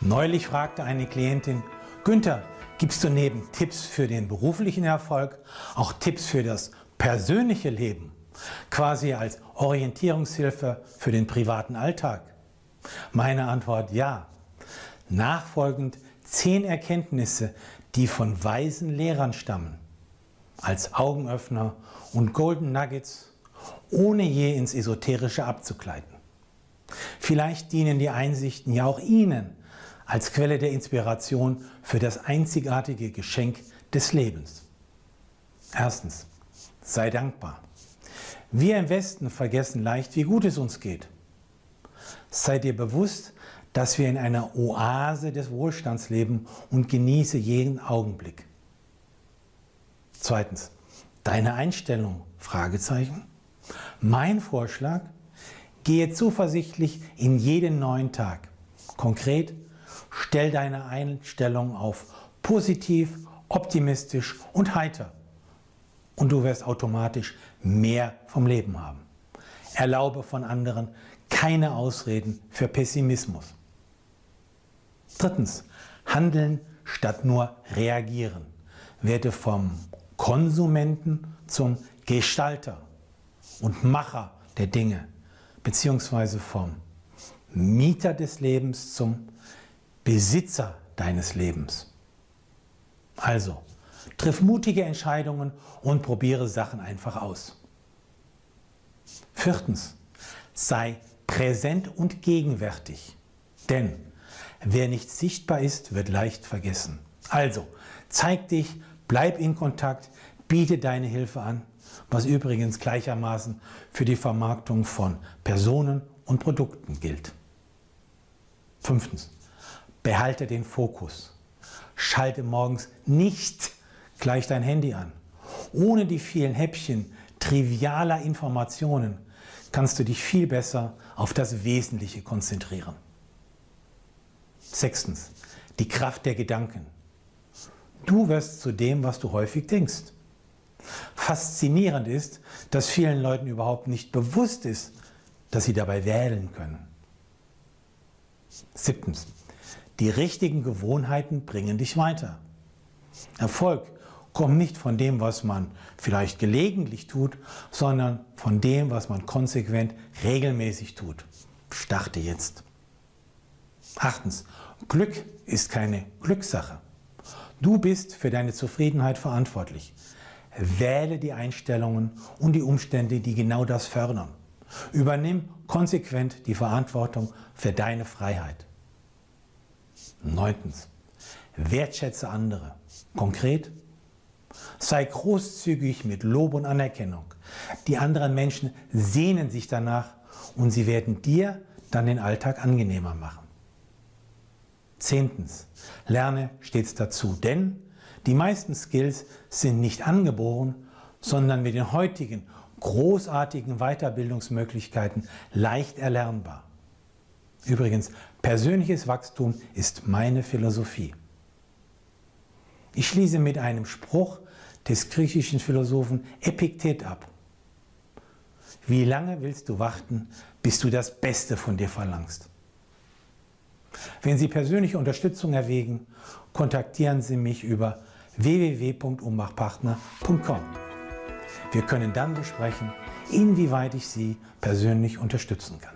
Neulich fragte eine Klientin, Günther, gibst du neben Tipps für den beruflichen Erfolg auch Tipps für das persönliche Leben? Quasi als Orientierungshilfe für den privaten Alltag? Meine Antwort ja. Nachfolgend zehn Erkenntnisse, die von weisen Lehrern stammen. Als Augenöffner und Golden Nuggets, ohne je ins Esoterische abzugleiten. Vielleicht dienen die Einsichten ja auch Ihnen als Quelle der Inspiration für das einzigartige Geschenk des Lebens. Erstens, sei dankbar. Wir im Westen vergessen leicht, wie gut es uns geht. Sei dir bewusst, dass wir in einer Oase des Wohlstands leben und genieße jeden Augenblick. Zweitens, deine Einstellung? Fragezeichen. Mein Vorschlag, gehe zuversichtlich in jeden neuen Tag. Konkret, Stell deine Einstellung auf positiv, optimistisch und heiter. Und du wirst automatisch mehr vom Leben haben. Erlaube von anderen keine Ausreden für Pessimismus. Drittens, handeln statt nur reagieren. Werde vom Konsumenten zum Gestalter und Macher der Dinge, beziehungsweise vom Mieter des Lebens zum Besitzer deines Lebens. Also, triff mutige Entscheidungen und probiere Sachen einfach aus. Viertens, sei präsent und gegenwärtig. Denn wer nicht sichtbar ist, wird leicht vergessen. Also, zeig dich, bleib in Kontakt, biete deine Hilfe an, was übrigens gleichermaßen für die Vermarktung von Personen und Produkten gilt. Fünftens, Behalte den Fokus. Schalte morgens nicht gleich dein Handy an. Ohne die vielen Häppchen trivialer Informationen kannst du dich viel besser auf das Wesentliche konzentrieren. Sechstens, die Kraft der Gedanken. Du wirst zu dem, was du häufig denkst. Faszinierend ist, dass vielen Leuten überhaupt nicht bewusst ist, dass sie dabei wählen können. Siebtens, die richtigen Gewohnheiten bringen dich weiter. Erfolg kommt nicht von dem, was man vielleicht gelegentlich tut, sondern von dem, was man konsequent regelmäßig tut. Starte jetzt. Achtens, Glück ist keine Glückssache. Du bist für deine Zufriedenheit verantwortlich. Wähle die Einstellungen und die Umstände, die genau das fördern. Übernimm konsequent die Verantwortung für deine Freiheit. Neuntens, wertschätze andere. Konkret, sei großzügig mit Lob und Anerkennung. Die anderen Menschen sehnen sich danach und sie werden dir dann den Alltag angenehmer machen. Zehntens, lerne stets dazu, denn die meisten Skills sind nicht angeboren, sondern mit den heutigen großartigen Weiterbildungsmöglichkeiten leicht erlernbar. Übrigens, persönliches Wachstum ist meine Philosophie. Ich schließe mit einem Spruch des griechischen Philosophen Epiktet ab. Wie lange willst du warten, bis du das Beste von dir verlangst? Wenn Sie persönliche Unterstützung erwägen, kontaktieren Sie mich über www.ummachpartner.com. Wir können dann besprechen, inwieweit ich Sie persönlich unterstützen kann.